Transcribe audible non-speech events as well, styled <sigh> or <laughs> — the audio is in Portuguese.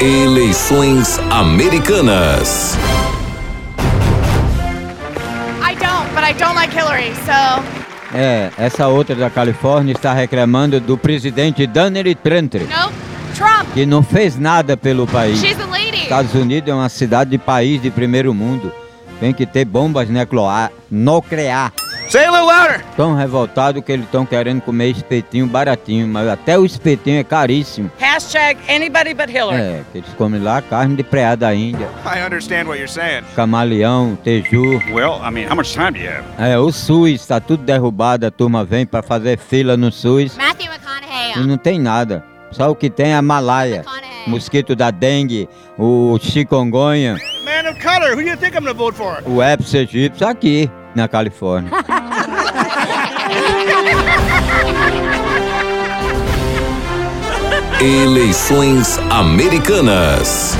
Eleições Americanas. I don't, but I don't like Hillary, so É, essa outra da Califórnia está reclamando do presidente Donald Trump, nope. Trump. que não fez nada pelo país. She's a lady. Estados Unidos é uma cidade de país de primeiro mundo. Tem que ter bombas nuclear, nuclear. Say it a little louder. Tão revoltado que eles estão querendo comer espetinho baratinho, mas até o espetinho é caríssimo. Hashtag anybody but Hillary. É, que eles comem lá carne de preá da Índia, I understand what you're saying. camaleão, teju. Well, I mean, how much time do you have? É, o SUS tá tudo derrubado, a turma vem pra fazer fila no SUS Matthew McConaughey. e não tem nada. Só o que tem é a malaia, McConaughey. mosquito da dengue, o chikungunya, Man of color, who do you think I'm gonna vote for? o herpes egípcio aqui na Califórnia. <laughs> Eleições Americanas.